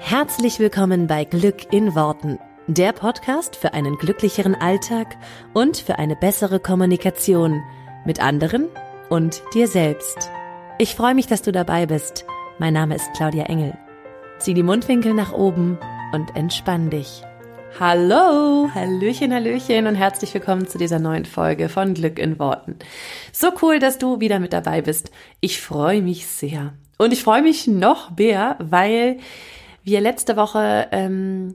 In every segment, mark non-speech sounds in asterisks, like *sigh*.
Herzlich willkommen bei Glück in Worten, der Podcast für einen glücklicheren Alltag und für eine bessere Kommunikation mit anderen und dir selbst. Ich freue mich, dass du dabei bist. Mein Name ist Claudia Engel. Zieh die Mundwinkel nach oben und entspann dich. Hallo, Hallöchen, Hallöchen und herzlich willkommen zu dieser neuen Folge von Glück in Worten. So cool, dass du wieder mit dabei bist. Ich freue mich sehr. Und ich freue mich noch mehr, weil wir letzte Woche ähm,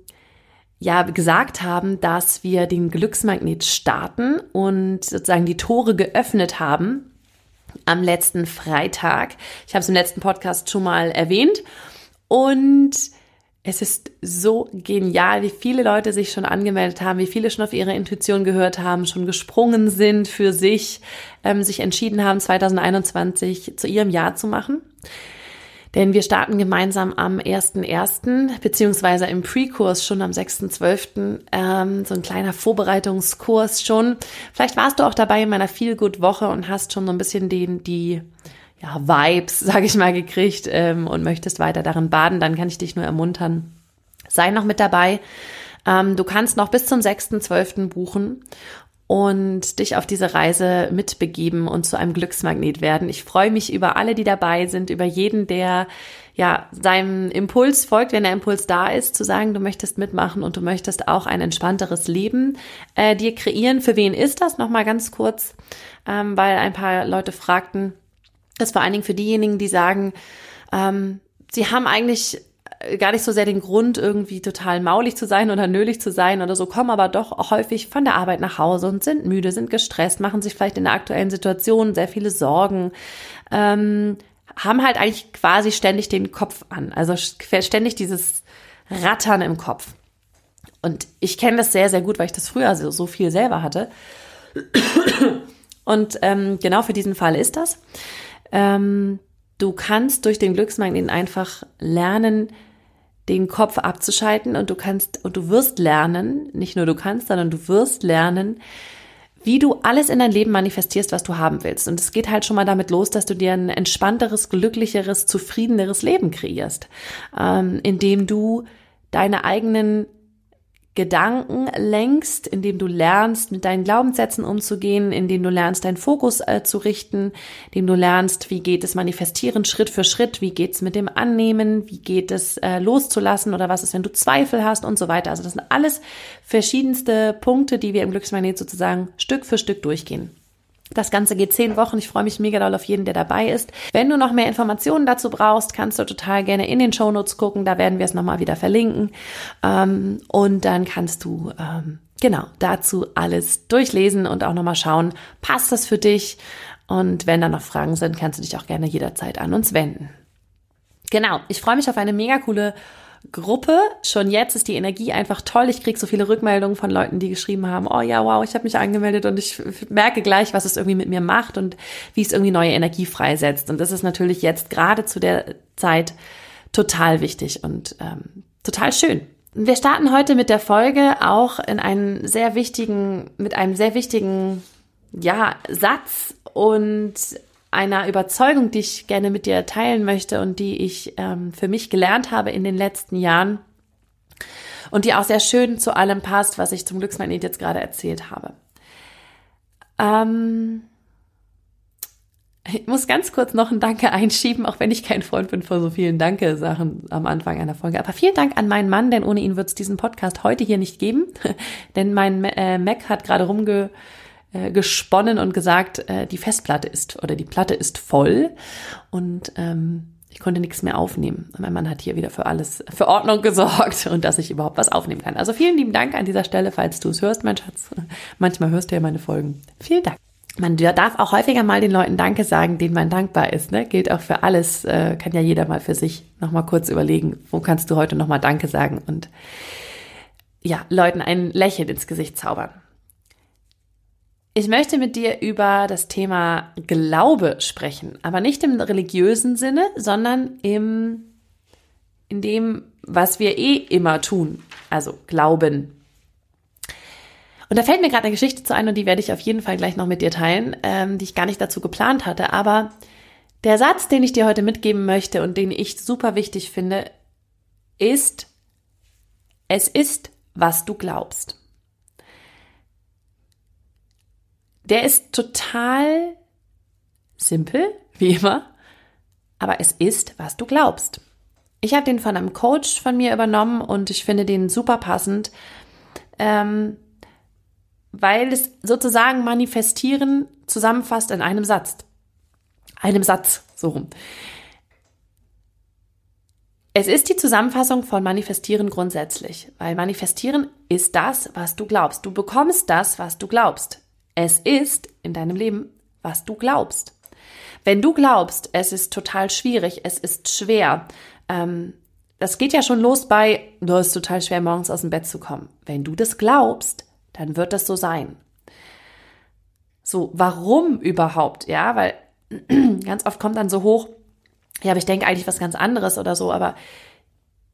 ja gesagt haben, dass wir den Glücksmagnet starten und sozusagen die Tore geöffnet haben am letzten Freitag. Ich habe es im letzten Podcast schon mal erwähnt und es ist so genial, wie viele Leute sich schon angemeldet haben, wie viele schon auf ihre Intuition gehört haben, schon gesprungen sind für sich, ähm, sich entschieden haben, 2021 zu ihrem Jahr zu machen. Denn wir starten gemeinsam am 1.1. beziehungsweise im Pre-Kurs schon am 6.12. Ähm, so ein kleiner Vorbereitungskurs schon. Vielleicht warst du auch dabei in meiner Feel-Good-Woche und hast schon so ein bisschen den, die ja, Vibes, *laughs* sage ich mal, gekriegt ähm, und möchtest weiter darin baden, dann kann ich dich nur ermuntern. Sei noch mit dabei. Ähm, du kannst noch bis zum 6.12. buchen und dich auf diese Reise mitbegeben und zu einem Glücksmagnet werden. Ich freue mich über alle, die dabei sind, über jeden, der ja seinem Impuls folgt, wenn der Impuls da ist, zu sagen, du möchtest mitmachen und du möchtest auch ein entspannteres Leben äh, dir kreieren. Für wen ist das? Nochmal ganz kurz, ähm, weil ein paar Leute fragten, das vor allen Dingen für diejenigen, die sagen, ähm, sie haben eigentlich gar nicht so sehr den Grund, irgendwie total maulig zu sein oder nölig zu sein oder so, kommen aber doch häufig von der Arbeit nach Hause und sind müde, sind gestresst, machen sich vielleicht in der aktuellen Situation sehr viele Sorgen, ähm, haben halt eigentlich quasi ständig den Kopf an, also ständig dieses Rattern im Kopf. Und ich kenne das sehr, sehr gut, weil ich das früher so, so viel selber hatte. Und ähm, genau für diesen Fall ist das. Ähm, du kannst durch den Glücksmagnet einfach lernen, den Kopf abzuschalten und du kannst und du wirst lernen, nicht nur du kannst, sondern du wirst lernen, wie du alles in dein Leben manifestierst, was du haben willst. Und es geht halt schon mal damit los, dass du dir ein entspannteres, glücklicheres, zufriedeneres Leben kreierst, ähm, indem du deine eigenen Gedanken lenkst, indem du lernst, mit deinen Glaubenssätzen umzugehen, indem du lernst, deinen Fokus äh, zu richten, indem du lernst, wie geht es manifestieren Schritt für Schritt, wie geht es mit dem Annehmen, wie geht es äh, loszulassen oder was ist, wenn du Zweifel hast und so weiter. Also das sind alles verschiedenste Punkte, die wir im Glücksmagnet sozusagen Stück für Stück durchgehen. Das Ganze geht zehn Wochen. Ich freue mich mega doll auf jeden, der dabei ist. Wenn du noch mehr Informationen dazu brauchst, kannst du total gerne in den Show Notes gucken. Da werden wir es nochmal wieder verlinken. Ähm, und dann kannst du ähm, genau dazu alles durchlesen und auch nochmal schauen, passt das für dich? Und wenn da noch Fragen sind, kannst du dich auch gerne jederzeit an uns wenden. Genau, ich freue mich auf eine mega coole Gruppe. Schon jetzt ist die Energie einfach toll. Ich kriege so viele Rückmeldungen von Leuten, die geschrieben haben, oh ja, wow, ich habe mich angemeldet und ich merke gleich, was es irgendwie mit mir macht und wie es irgendwie neue Energie freisetzt. Und das ist natürlich jetzt gerade zu der Zeit total wichtig und ähm, total schön. Wir starten heute mit der Folge auch in einen sehr wichtigen, mit einem sehr wichtigen, ja, Satz und einer Überzeugung, die ich gerne mit dir teilen möchte und die ich ähm, für mich gelernt habe in den letzten Jahren und die auch sehr schön zu allem passt, was ich zum Glücksmagnet jetzt gerade erzählt habe. Ähm, ich muss ganz kurz noch ein Danke einschieben, auch wenn ich kein Freund bin von so vielen Danke-Sachen am Anfang einer Folge. Aber vielen Dank an meinen Mann, denn ohne ihn wird es diesen Podcast heute hier nicht geben. *laughs* denn mein äh, Mac hat gerade rumge äh, gesponnen und gesagt, äh, die Festplatte ist oder die Platte ist voll und ähm, ich konnte nichts mehr aufnehmen. Mein Mann hat hier wieder für alles, für Ordnung gesorgt *laughs* und dass ich überhaupt was aufnehmen kann. Also vielen lieben Dank an dieser Stelle, falls du es hörst, mein Schatz. *laughs* Manchmal hörst du ja meine Folgen. Vielen Dank. Man darf auch häufiger mal den Leuten Danke sagen, denen man dankbar ist. Ne? Gilt auch für alles. Äh, kann ja jeder mal für sich nochmal kurz überlegen, wo kannst du heute nochmal Danke sagen und ja, Leuten ein Lächeln ins Gesicht zaubern. Ich möchte mit dir über das Thema Glaube sprechen, aber nicht im religiösen Sinne, sondern im, in dem, was wir eh immer tun, also Glauben. Und da fällt mir gerade eine Geschichte zu ein und die werde ich auf jeden Fall gleich noch mit dir teilen, ähm, die ich gar nicht dazu geplant hatte. Aber der Satz, den ich dir heute mitgeben möchte und den ich super wichtig finde, ist, es ist, was du glaubst. Der ist total simpel, wie immer, aber es ist, was du glaubst. Ich habe den von einem Coach von mir übernommen und ich finde den super passend, ähm, weil es sozusagen manifestieren zusammenfasst in einem Satz. Einem Satz, so rum. Es ist die Zusammenfassung von Manifestieren grundsätzlich, weil Manifestieren ist das, was du glaubst. Du bekommst das, was du glaubst. Es ist in deinem Leben, was du glaubst. Wenn du glaubst, es ist total schwierig, es ist schwer, ähm, das geht ja schon los bei, du ist total schwer, morgens aus dem Bett zu kommen. Wenn du das glaubst, dann wird das so sein. So, warum überhaupt? Ja, weil *clears throat* ganz oft kommt dann so hoch, ja, aber ich denke eigentlich was ganz anderes oder so, aber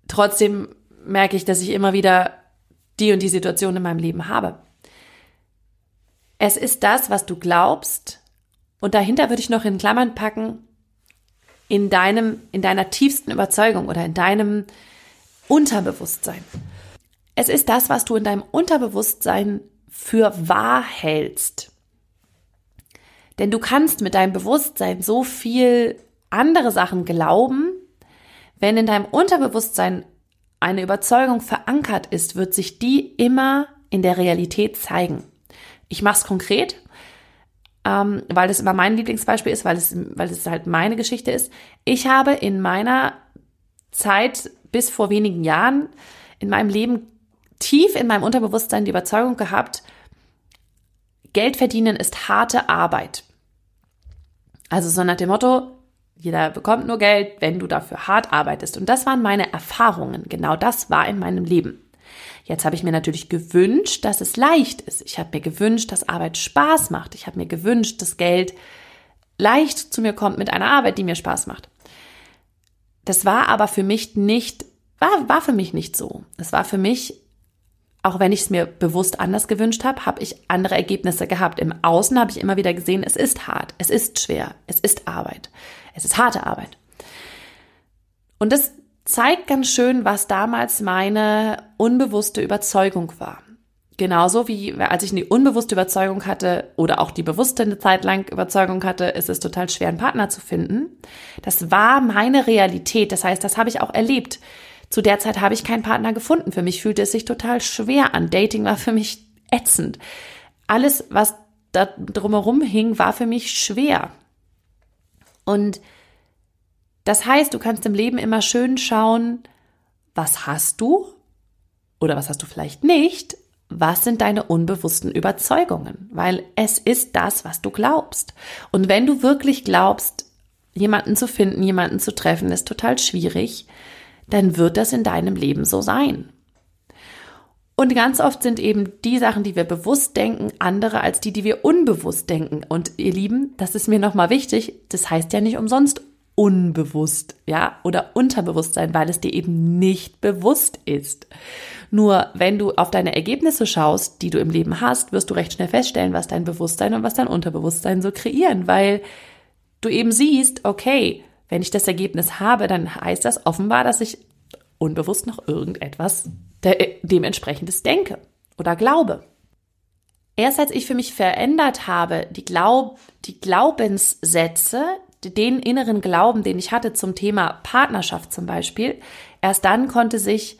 trotzdem merke ich, dass ich immer wieder die und die Situation in meinem Leben habe. Es ist das, was du glaubst, und dahinter würde ich noch in Klammern packen, in deinem, in deiner tiefsten Überzeugung oder in deinem Unterbewusstsein. Es ist das, was du in deinem Unterbewusstsein für wahr hältst. Denn du kannst mit deinem Bewusstsein so viel andere Sachen glauben. Wenn in deinem Unterbewusstsein eine Überzeugung verankert ist, wird sich die immer in der Realität zeigen. Ich mache es konkret ähm, weil das immer mein Lieblingsbeispiel ist, weil es, weil es halt meine Geschichte ist. Ich habe in meiner Zeit bis vor wenigen Jahren in meinem Leben tief in meinem Unterbewusstsein die Überzeugung gehabt, Geld verdienen ist harte Arbeit. Also so nach dem Motto, jeder bekommt nur Geld, wenn du dafür hart arbeitest. Und das waren meine Erfahrungen. Genau das war in meinem Leben. Jetzt habe ich mir natürlich gewünscht, dass es leicht ist. Ich habe mir gewünscht, dass Arbeit Spaß macht. Ich habe mir gewünscht, dass Geld leicht zu mir kommt mit einer Arbeit, die mir Spaß macht. Das war aber für mich nicht, war, war für mich nicht so. Es war für mich, auch wenn ich es mir bewusst anders gewünscht habe, habe ich andere Ergebnisse gehabt. Im Außen habe ich immer wieder gesehen, es ist hart, es ist schwer, es ist Arbeit, es ist harte Arbeit. Und das zeigt ganz schön, was damals meine unbewusste Überzeugung war. Genauso wie als ich eine unbewusste Überzeugung hatte oder auch die bewusste eine Zeit lang Überzeugung hatte, ist es total schwer, einen Partner zu finden. Das war meine Realität. Das heißt, das habe ich auch erlebt. Zu der Zeit habe ich keinen Partner gefunden. Für mich fühlte es sich total schwer an. Dating war für mich ätzend. Alles, was da drumherum hing, war für mich schwer. Und das heißt, du kannst im Leben immer schön schauen, was hast du oder was hast du vielleicht nicht, was sind deine unbewussten Überzeugungen, weil es ist das, was du glaubst. Und wenn du wirklich glaubst, jemanden zu finden, jemanden zu treffen, ist total schwierig, dann wird das in deinem Leben so sein. Und ganz oft sind eben die Sachen, die wir bewusst denken, andere als die, die wir unbewusst denken. Und ihr Lieben, das ist mir nochmal wichtig, das heißt ja nicht umsonst unbewusst, ja, oder Unterbewusstsein, weil es dir eben nicht bewusst ist. Nur wenn du auf deine Ergebnisse schaust, die du im Leben hast, wirst du recht schnell feststellen, was dein Bewusstsein und was dein Unterbewusstsein so kreieren, weil du eben siehst, okay, wenn ich das Ergebnis habe, dann heißt das offenbar, dass ich unbewusst noch irgendetwas dementsprechendes denke oder glaube. Erst als ich für mich verändert habe, die, Glaub, die Glaubenssätze, den inneren Glauben, den ich hatte zum Thema Partnerschaft zum Beispiel, erst dann konnte sich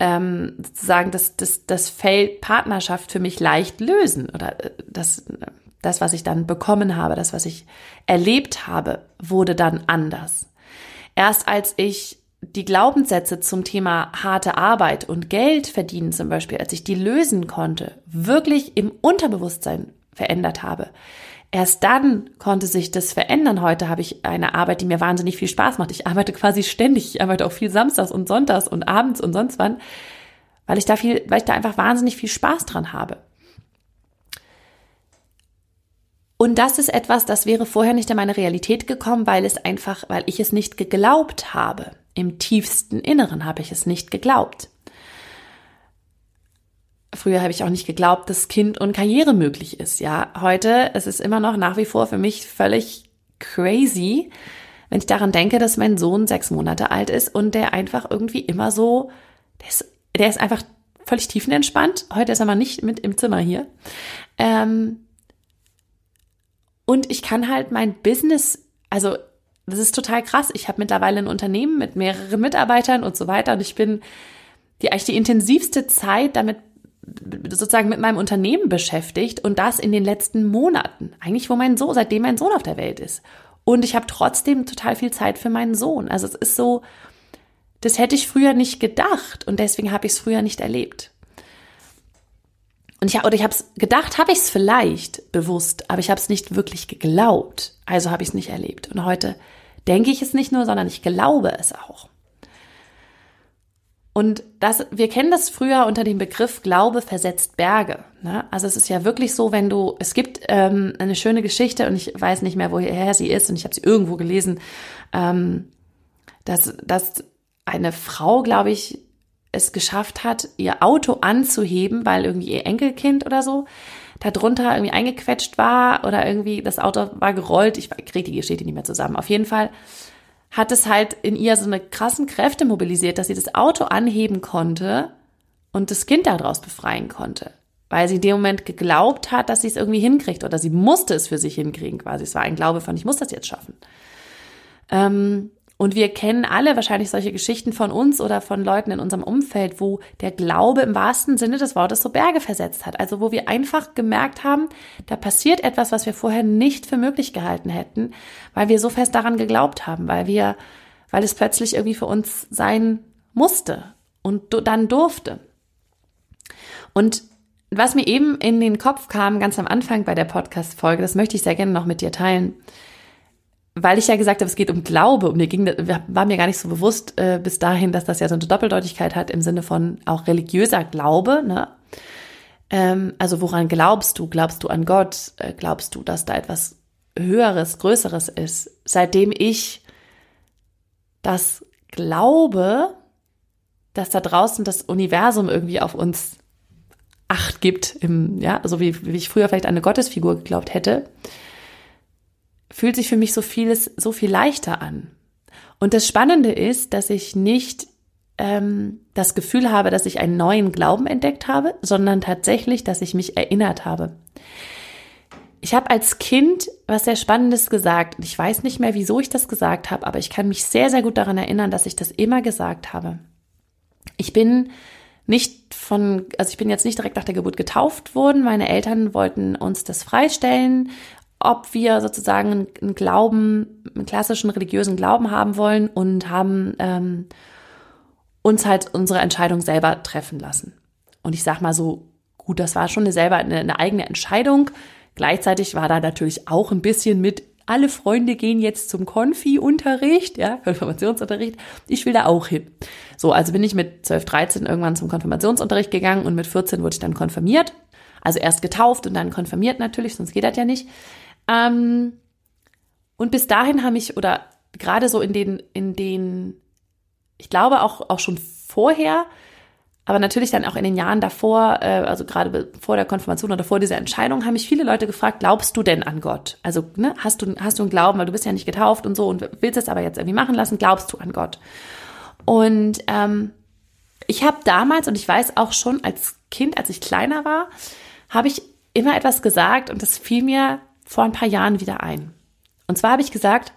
ähm, sozusagen das, das, das Feld Partnerschaft für mich leicht lösen oder äh, das, das, was ich dann bekommen habe, das, was ich erlebt habe, wurde dann anders. Erst als ich die Glaubenssätze zum Thema harte Arbeit und Geld verdienen zum Beispiel, als ich die lösen konnte, wirklich im Unterbewusstsein verändert habe, erst dann konnte sich das verändern. Heute habe ich eine Arbeit, die mir wahnsinnig viel Spaß macht. Ich arbeite quasi ständig. Ich arbeite auch viel samstags und sonntags und abends und sonst wann, weil ich da viel, weil ich da einfach wahnsinnig viel Spaß dran habe. Und das ist etwas, das wäre vorher nicht in meine Realität gekommen, weil es einfach, weil ich es nicht geglaubt habe. Im tiefsten Inneren habe ich es nicht geglaubt. Früher habe ich auch nicht geglaubt, dass Kind und Karriere möglich ist. Ja, heute es ist immer noch nach wie vor für mich völlig crazy, wenn ich daran denke, dass mein Sohn sechs Monate alt ist und der einfach irgendwie immer so, der ist, der ist einfach völlig tiefenentspannt. Heute ist er mal nicht mit im Zimmer hier. Ähm, und ich kann halt mein Business, also das ist total krass. Ich habe mittlerweile ein Unternehmen mit mehreren Mitarbeitern und so weiter und ich bin die eigentlich die intensivste Zeit damit sozusagen mit meinem Unternehmen beschäftigt und das in den letzten Monaten, eigentlich wo mein Sohn, seitdem mein Sohn auf der Welt ist. Und ich habe trotzdem total viel Zeit für meinen Sohn. Also es ist so, das hätte ich früher nicht gedacht und deswegen habe ich es früher nicht erlebt. Und ich, oder ich habe es gedacht, habe ich es vielleicht bewusst, aber ich habe es nicht wirklich geglaubt. Also habe ich es nicht erlebt. Und heute denke ich es nicht nur, sondern ich glaube es auch. Und das, wir kennen das früher unter dem Begriff Glaube versetzt Berge. Ne? Also es ist ja wirklich so, wenn du, es gibt ähm, eine schöne Geschichte und ich weiß nicht mehr, woher sie ist und ich habe sie irgendwo gelesen, ähm, dass, dass eine Frau, glaube ich, es geschafft hat, ihr Auto anzuheben, weil irgendwie ihr Enkelkind oder so darunter irgendwie eingequetscht war oder irgendwie das Auto war gerollt. Ich kriege die Geschichte nicht mehr zusammen. Auf jeden Fall hat es halt in ihr so eine krassen Kräfte mobilisiert, dass sie das Auto anheben konnte und das Kind daraus befreien konnte. Weil sie in dem Moment geglaubt hat, dass sie es irgendwie hinkriegt oder sie musste es für sich hinkriegen quasi. Es war ein Glaube von, ich muss das jetzt schaffen. Ähm, und wir kennen alle wahrscheinlich solche Geschichten von uns oder von Leuten in unserem Umfeld, wo der Glaube im wahrsten Sinne des Wortes so Berge versetzt hat. Also wo wir einfach gemerkt haben, da passiert etwas, was wir vorher nicht für möglich gehalten hätten, weil wir so fest daran geglaubt haben, weil wir, weil es plötzlich irgendwie für uns sein musste und dann durfte. Und was mir eben in den Kopf kam, ganz am Anfang bei der Podcast-Folge, das möchte ich sehr gerne noch mit dir teilen weil ich ja gesagt habe, es geht um Glaube und mir ging, war mir gar nicht so bewusst äh, bis dahin, dass das ja so eine Doppeldeutigkeit hat im Sinne von auch religiöser Glaube, ne? Ähm, also woran glaubst du? Glaubst du an Gott? Äh, glaubst du, dass da etwas Höheres, Größeres ist? Seitdem ich das glaube, dass da draußen das Universum irgendwie auf uns Acht gibt, im, ja, so wie, wie ich früher vielleicht an eine Gottesfigur geglaubt hätte, fühlt sich für mich so vieles so viel leichter an. Und das Spannende ist, dass ich nicht ähm, das Gefühl habe, dass ich einen neuen Glauben entdeckt habe, sondern tatsächlich, dass ich mich erinnert habe. Ich habe als Kind was sehr Spannendes gesagt. Ich weiß nicht mehr, wieso ich das gesagt habe, aber ich kann mich sehr, sehr gut daran erinnern, dass ich das immer gesagt habe. Ich bin nicht von, also ich bin jetzt nicht direkt nach der Geburt getauft worden. Meine Eltern wollten uns das freistellen ob wir sozusagen einen Glauben, einen klassischen religiösen Glauben haben wollen und haben ähm, uns halt unsere Entscheidung selber treffen lassen. Und ich sag mal so, gut, das war schon eine selber eine, eine eigene Entscheidung. Gleichzeitig war da natürlich auch ein bisschen mit, alle Freunde gehen jetzt zum Konfi-Unterricht, ja, Konfirmationsunterricht. Ich will da auch hin. So, also bin ich mit 12, 13 irgendwann zum Konfirmationsunterricht gegangen und mit 14 wurde ich dann konfirmiert. Also erst getauft und dann konfirmiert natürlich, sonst geht das ja nicht. Ähm, und bis dahin habe ich, oder gerade so in den, in den, ich glaube auch, auch schon vorher, aber natürlich dann auch in den Jahren davor, äh, also gerade vor der Konfirmation oder vor dieser Entscheidung, haben mich viele Leute gefragt, glaubst du denn an Gott? Also ne, hast du hast du einen Glauben, weil du bist ja nicht getauft und so und willst es aber jetzt irgendwie machen lassen, glaubst du an Gott? Und ähm, ich habe damals und ich weiß auch schon als Kind, als ich kleiner war, habe ich immer etwas gesagt und das fiel mir vor ein paar Jahren wieder ein. Und zwar habe ich gesagt,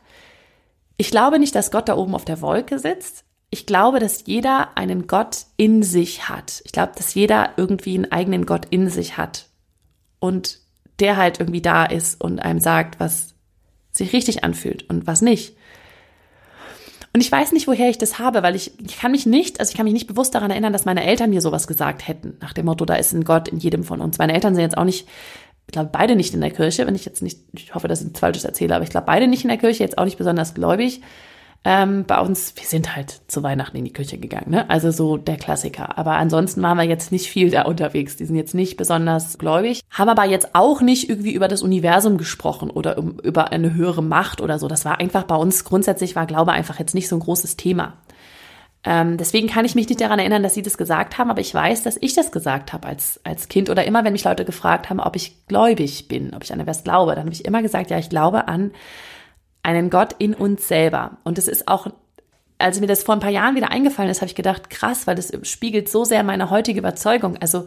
ich glaube nicht, dass Gott da oben auf der Wolke sitzt. Ich glaube, dass jeder einen Gott in sich hat. Ich glaube, dass jeder irgendwie einen eigenen Gott in sich hat. Und der halt irgendwie da ist und einem sagt, was sich richtig anfühlt und was nicht. Und ich weiß nicht, woher ich das habe, weil ich, ich kann mich nicht, also ich kann mich nicht bewusst daran erinnern, dass meine Eltern mir sowas gesagt hätten, nach dem Motto, da ist ein Gott in jedem von uns. Meine Eltern sind jetzt auch nicht ich glaube, beide nicht in der Kirche, wenn ich jetzt nicht, ich hoffe, dass ich nichts Falsches erzähle, aber ich glaube, beide nicht in der Kirche, jetzt auch nicht besonders gläubig. Ähm, bei uns, wir sind halt zu Weihnachten in die Kirche gegangen, ne? Also so der Klassiker. Aber ansonsten waren wir jetzt nicht viel da unterwegs. Die sind jetzt nicht besonders gläubig, haben aber jetzt auch nicht irgendwie über das Universum gesprochen oder um, über eine höhere Macht oder so. Das war einfach bei uns grundsätzlich war Glaube einfach jetzt nicht so ein großes Thema. Ähm, deswegen kann ich mich nicht daran erinnern, dass sie das gesagt haben, aber ich weiß, dass ich das gesagt habe als, als Kind oder immer, wenn mich Leute gefragt haben, ob ich gläubig bin, ob ich an etwas glaube, dann habe ich immer gesagt, ja, ich glaube an einen Gott in uns selber. Und es ist auch, als mir das vor ein paar Jahren wieder eingefallen ist, habe ich gedacht, krass, weil das spiegelt so sehr meine heutige Überzeugung. Also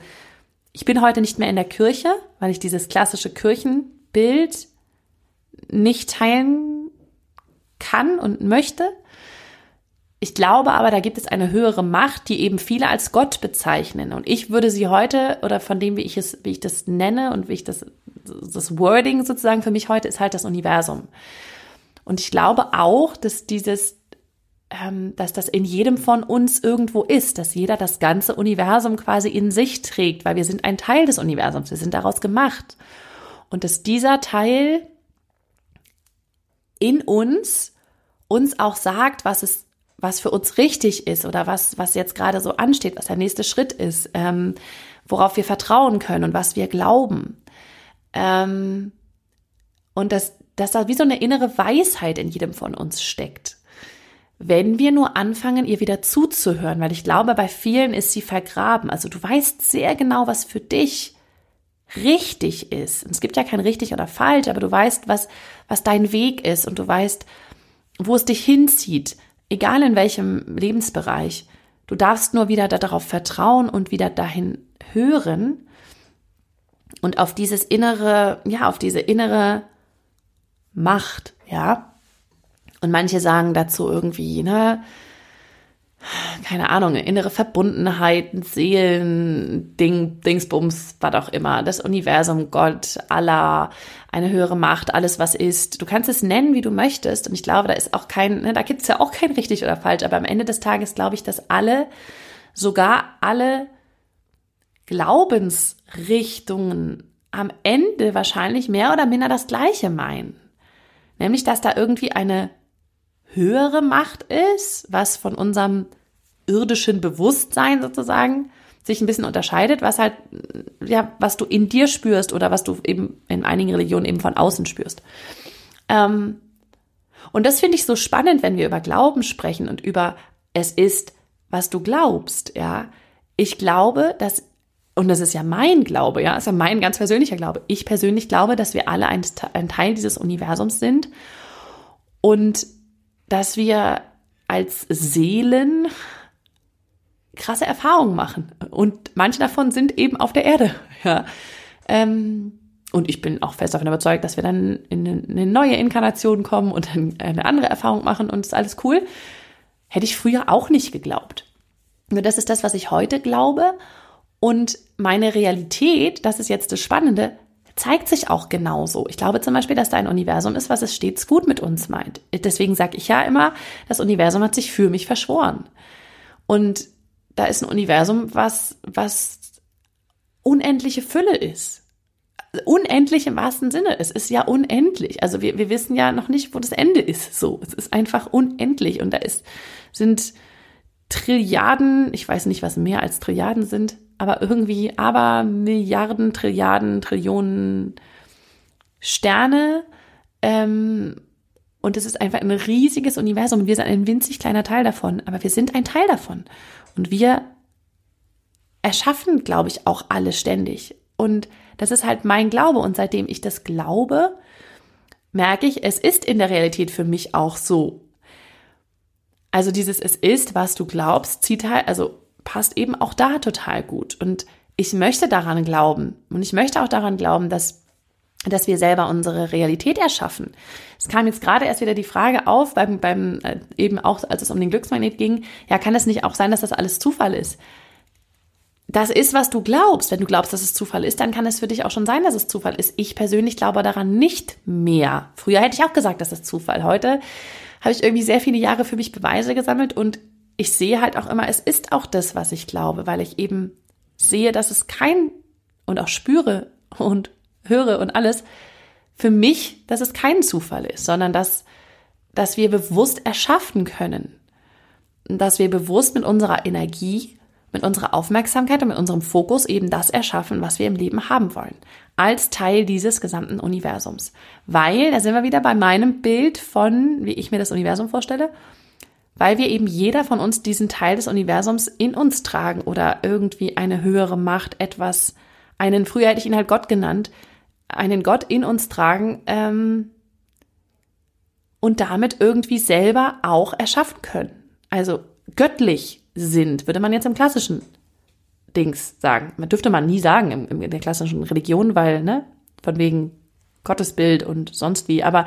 ich bin heute nicht mehr in der Kirche, weil ich dieses klassische Kirchenbild nicht teilen kann und möchte. Ich glaube aber, da gibt es eine höhere Macht, die eben viele als Gott bezeichnen. Und ich würde sie heute, oder von dem, wie ich es, wie ich das nenne und wie ich das, das Wording sozusagen für mich heute ist halt das Universum. Und ich glaube auch, dass dieses, ähm, dass das in jedem von uns irgendwo ist, dass jeder das ganze Universum quasi in sich trägt, weil wir sind ein Teil des Universums, wir sind daraus gemacht. Und dass dieser Teil in uns uns auch sagt, was es was für uns richtig ist oder was, was jetzt gerade so ansteht, was der nächste Schritt ist, ähm, worauf wir vertrauen können und was wir glauben. Ähm, und dass, dass da wie so eine innere Weisheit in jedem von uns steckt. Wenn wir nur anfangen, ihr wieder zuzuhören, weil ich glaube, bei vielen ist sie vergraben. Also du weißt sehr genau, was für dich richtig ist. Und es gibt ja kein richtig oder falsch, aber du weißt, was, was dein Weg ist und du weißt, wo es dich hinzieht egal in welchem Lebensbereich, du darfst nur wieder darauf vertrauen und wieder dahin hören und auf dieses innere, ja, auf diese innere Macht, ja. Und manche sagen dazu irgendwie, ne, keine Ahnung, innere Verbundenheit, Seelen, Ding, Dingsbums, was auch immer, das Universum, Gott, Allah, eine höhere Macht, alles was ist. Du kannst es nennen, wie du möchtest. Und ich glaube, da ist auch kein, ne, da gibt es ja auch kein richtig oder falsch. Aber am Ende des Tages glaube ich, dass alle, sogar alle Glaubensrichtungen am Ende wahrscheinlich mehr oder minder das Gleiche meinen. Nämlich, dass da irgendwie eine höhere Macht ist, was von unserem irdischen Bewusstsein sozusagen sich ein bisschen unterscheidet, was halt, ja, was du in dir spürst oder was du eben in einigen Religionen eben von außen spürst. Ähm, und das finde ich so spannend, wenn wir über Glauben sprechen und über es ist, was du glaubst, ja. Ich glaube, dass, und das ist ja mein Glaube, ja, ist ja mein ganz persönlicher Glaube. Ich persönlich glaube, dass wir alle ein, ein Teil dieses Universums sind und dass wir als Seelen krasse Erfahrungen machen. Und manche davon sind eben auf der Erde. *laughs* Ja. Ähm, und ich bin auch fest davon überzeugt, dass wir dann in eine neue Inkarnation kommen und dann eine andere Erfahrung machen und ist alles cool. Hätte ich früher auch nicht geglaubt. Nur das ist das, was ich heute glaube. Und meine Realität, das ist jetzt das Spannende, zeigt sich auch genauso. Ich glaube zum Beispiel, dass da ein Universum ist, was es stets gut mit uns meint. Deswegen sage ich ja immer, das Universum hat sich für mich verschworen. Und da ist ein Universum, was, was unendliche Fülle ist. Unendlich im wahrsten Sinne. Es ist ja unendlich. Also wir, wir wissen ja noch nicht, wo das Ende ist. So, es ist einfach unendlich. Und da ist, sind Trilliarden, ich weiß nicht, was mehr als Trilliarden sind, aber irgendwie aber Milliarden, Trilliarden, Trillionen Sterne. Ähm, und es ist einfach ein riesiges Universum. Wir sind ein winzig kleiner Teil davon, aber wir sind ein Teil davon. Und wir erschaffen, glaube ich, auch alle ständig. Und das ist halt mein Glaube. Und seitdem ich das glaube, merke ich, es ist in der Realität für mich auch so. Also dieses Es ist, was du glaubst, zieht halt, also passt eben auch da total gut. Und ich möchte daran glauben. Und ich möchte auch daran glauben, dass dass wir selber unsere Realität erschaffen. Es kam jetzt gerade erst wieder die Frage auf, beim, beim äh, eben auch, als es um den Glücksmagnet ging, ja, kann es nicht auch sein, dass das alles Zufall ist? Das ist, was du glaubst. Wenn du glaubst, dass es Zufall ist, dann kann es für dich auch schon sein, dass es Zufall ist. Ich persönlich glaube daran nicht mehr. Früher hätte ich auch gesagt, das ist Zufall. Heute habe ich irgendwie sehr viele Jahre für mich Beweise gesammelt und ich sehe halt auch immer, es ist auch das, was ich glaube, weil ich eben sehe, dass es kein und auch spüre und höre und alles, für mich, dass es kein Zufall ist, sondern dass, dass wir bewusst erschaffen können. Dass wir bewusst mit unserer Energie, mit unserer Aufmerksamkeit und mit unserem Fokus eben das erschaffen, was wir im Leben haben wollen. Als Teil dieses gesamten Universums. Weil, da sind wir wieder bei meinem Bild von, wie ich mir das Universum vorstelle, weil wir eben jeder von uns diesen Teil des Universums in uns tragen oder irgendwie eine höhere Macht, etwas, einen, früher hätte ich ihn halt Gott genannt, einen Gott in uns tragen, ähm, und damit irgendwie selber auch erschaffen können. Also göttlich sind, würde man jetzt im klassischen Dings sagen. Man dürfte man nie sagen in, in der klassischen Religion, weil, ne, von wegen Gottesbild und sonst wie. Aber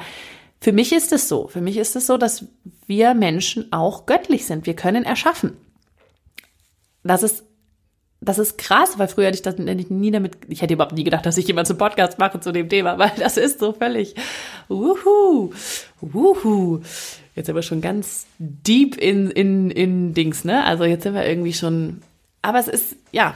für mich ist es so. Für mich ist es so, dass wir Menschen auch göttlich sind. Wir können erschaffen. Das ist, das ist krass, weil früher hätte ich das nie damit, ich hätte überhaupt nie gedacht, dass ich jemals einen Podcast mache zu dem Thema, *laughs* weil das ist so völlig, wuhu, wuhu. Jetzt sind wir schon ganz deep in, in, in Dings, ne? Also jetzt sind wir irgendwie schon, aber es ist, ja,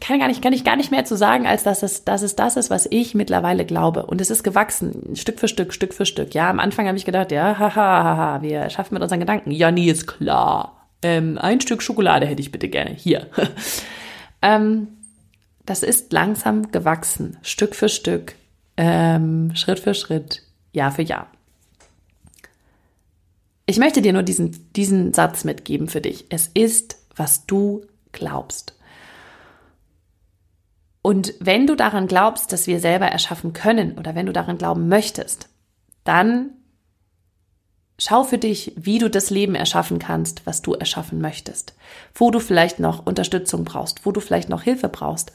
kann, gar nicht, kann ich gar nicht mehr zu sagen, als dass es, dass es das ist, was ich mittlerweile glaube. Und es ist gewachsen, Stück für Stück, Stück für Stück. Ja, am Anfang habe ich gedacht, ja, haha, haha, wir schaffen mit unseren Gedanken. Ja, nie ist klar. Ähm, ein Stück Schokolade hätte ich bitte gerne. Hier. *laughs* ähm, das ist langsam gewachsen, Stück für Stück, ähm, Schritt für Schritt, Jahr für Jahr. Ich möchte dir nur diesen, diesen Satz mitgeben für dich. Es ist, was du glaubst. Und wenn du daran glaubst, dass wir selber erschaffen können oder wenn du daran glauben möchtest, dann schau für dich, wie du das Leben erschaffen kannst, was du erschaffen möchtest. Wo du vielleicht noch Unterstützung brauchst, wo du vielleicht noch Hilfe brauchst,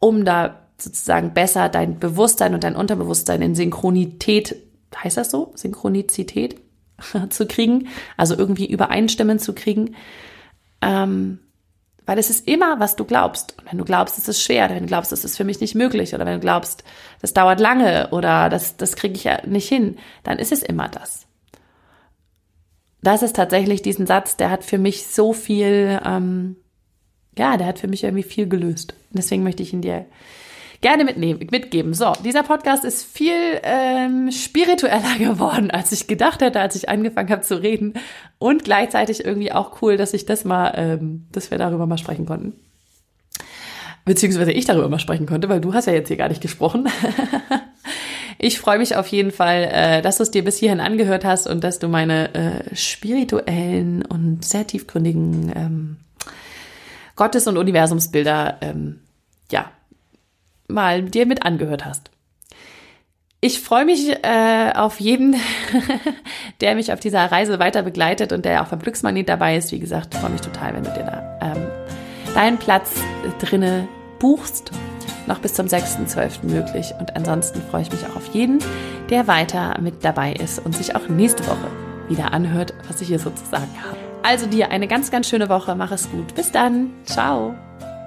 um da sozusagen besser dein Bewusstsein und dein Unterbewusstsein in Synchronität, heißt das so? Synchronizität *laughs* zu kriegen, also irgendwie übereinstimmen zu kriegen. Ähm, weil es ist immer, was du glaubst. Und wenn du glaubst, es ist schwer, wenn du glaubst, es ist für mich nicht möglich, oder wenn du glaubst, das dauert lange oder das, das kriege ich ja nicht hin, dann ist es immer das. Das ist tatsächlich diesen Satz, der hat für mich so viel, ähm, ja, der hat für mich irgendwie viel gelöst. Deswegen möchte ich ihn dir gerne mitnehmen, mitgeben. So, dieser Podcast ist viel ähm, spiritueller *laughs* geworden, als ich gedacht hätte, als ich angefangen habe zu reden. Und gleichzeitig irgendwie auch cool, dass ich das mal, ähm, dass wir darüber mal sprechen konnten. Beziehungsweise ich darüber mal sprechen konnte, weil du hast ja jetzt hier gar nicht gesprochen. *laughs* ich freue mich auf jeden Fall, äh, dass du es dir bis hierhin angehört hast und dass du meine äh, spirituellen und sehr tiefgründigen ähm, Gottes- und Universumsbilder ähm, mal dir mit angehört hast. Ich freue mich äh, auf jeden, *laughs* der mich auf dieser Reise weiter begleitet und der auch beim Glücksmagnet dabei ist. Wie gesagt, freue mich total, wenn du dir da ähm, deinen Platz drinne buchst. Noch bis zum 6.12. möglich. Und ansonsten freue ich mich auch auf jeden, der weiter mit dabei ist und sich auch nächste Woche wieder anhört, was ich hier sozusagen habe. Also dir eine ganz, ganz schöne Woche. Mach es gut. Bis dann. Ciao.